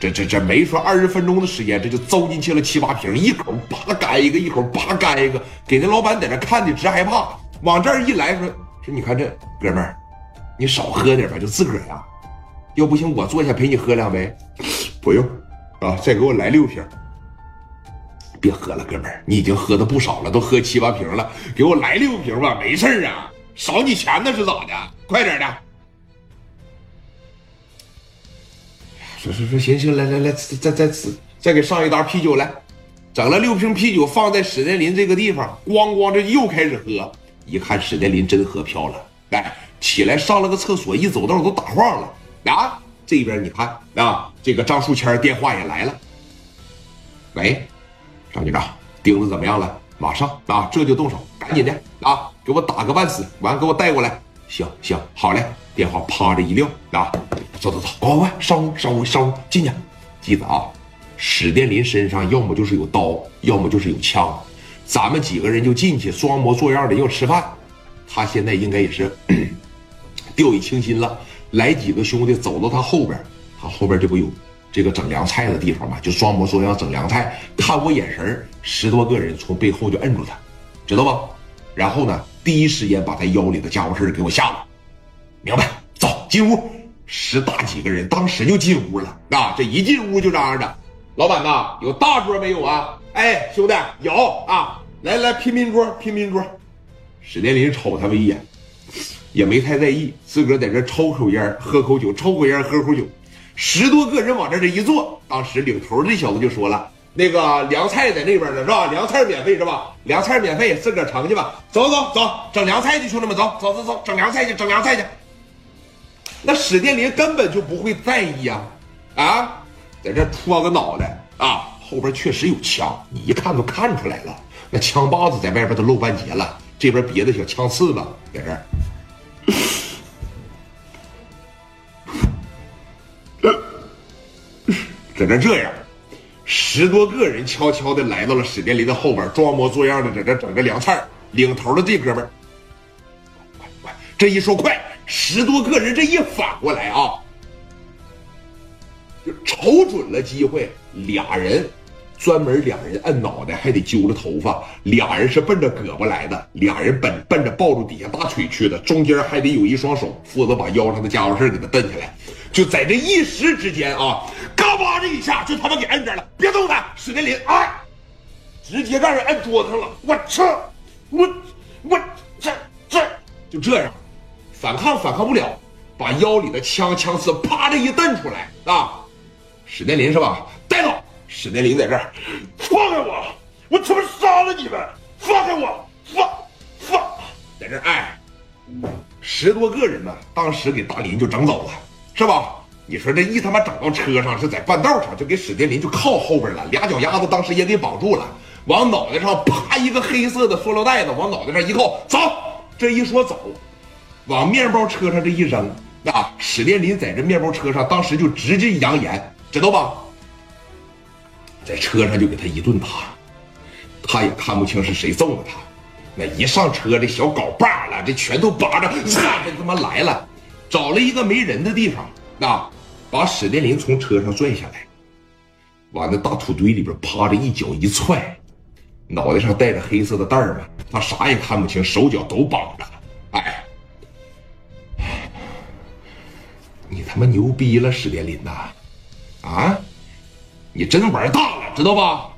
这这这没说二十分钟的时间，这就糟进去了七八瓶，一口叭干一个，一口叭干一个，给那老板在那看的直害怕。往这儿一来，说说你看这哥们儿，你少喝点吧，就自个儿呀。要不行，我坐下陪你喝两杯。不用啊，再给我来六瓶。别喝了，哥们儿，你已经喝的不少了，都喝七八瓶了，给我来六瓶吧，没事儿啊，少你钱那是咋的？快点的。说说说，行行，来来来，再再再再给上一打啤酒来，整了六瓶啤酒放在史殿林这个地方，咣咣这又开始喝。一看史殿林真喝飘了，哎，起来上了个厕所，一走道都打晃了。啊，这边你看啊，这个张树谦电话也来了。喂，张局长，钉子怎么样了？马上啊，这就动手，赶紧的啊，给我打个半死，完给我带过来。行行，好嘞。电话啪着一撂啊，走走走，快快快，上屋上屋上屋进去。记得啊，史殿林身上要么就是有刀，要么就是有枪。咱们几个人就进去装模作样的要吃饭。他现在应该也是掉以轻心了。来几个兄弟走到他后边，他后边这不有这个整凉菜的地方吗？就装模作样整凉菜。看我眼神十多个人从背后就摁住他，知道吧？然后呢，第一时间把他腰里的家伙事给我下了。明白，走进屋，十大几个人当时就进屋了啊！这一进屋就嚷嚷着：“老板呐，有大桌没有啊？”哎，兄弟有啊！来来，拼拼桌，拼拼桌。史殿林瞅他们一眼，也没太在意，自个儿在这抽口烟，喝口酒，抽口烟，喝口酒。十多个人往这这一坐，当时领头这小子就说了：“那个凉菜在那边呢，是吧？凉菜免费是吧？凉菜免费，自个儿盛去吧。走走走，整凉菜去，兄弟们，走走走走，整凉菜去，整凉菜去。”那史殿林根本就不会在意呀，啊，在这戳个脑袋啊，后边确实有枪，你一看都看出来了，那枪把子在外边都露半截了，这边别的小枪刺子在这儿，在这这样，十多个人悄悄的来到了史殿林的后边，装模作样的在这整着凉菜，领头的这哥们儿，快快，这一说快。十多个人，这一反过来啊，就瞅准了机会，俩人专门俩人摁脑袋，还得揪着头发，俩人是奔着胳膊来的，俩人奔奔着抱住底下大腿去的，中间还得有一双手负责把腰上的家伙事给他蹬下来。就在这一时之间啊，嘎巴这一下就他妈给摁这了，别动他！史殿林啊，直接让人摁桌子上了。我操！我我这这就这样。反抗反抗不了，把腰里的枪枪刺啪的一蹬出来啊！史殿林是吧？带走！史殿林在这儿，放开我！我他妈杀了你们！放开我！放放，在这哎，十多个人呢，当时给大林就整走了，是吧？你说这一他妈整到车上，是在半道上就给史殿林就靠后边了，俩脚丫子当时也给绑住了，往脑袋上啪一个黑色的塑料袋子往脑袋上一扣，走！这一说走。往面包车上这一扔，啊！史殿林在这面包车上，当时就直接扬言，知道吧？在车上就给他一顿打，他也看不清是谁揍的他。那一上车，这小镐把了，这拳头拔着，这他妈来了，找了一个没人的地方，啊，把史殿林从车上拽下来，往那大土堆里边趴着，一脚一踹，脑袋上戴着黑色的带儿嘛，他啥也看不清，手脚都绑着，你他妈牛逼了，史殿林呐！啊，你真玩大了，知道吧？